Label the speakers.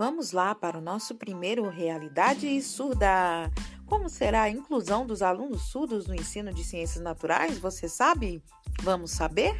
Speaker 1: Vamos lá para o nosso primeiro Realidade Surda. Como será a inclusão dos alunos surdos no ensino de ciências naturais? Você sabe? Vamos saber?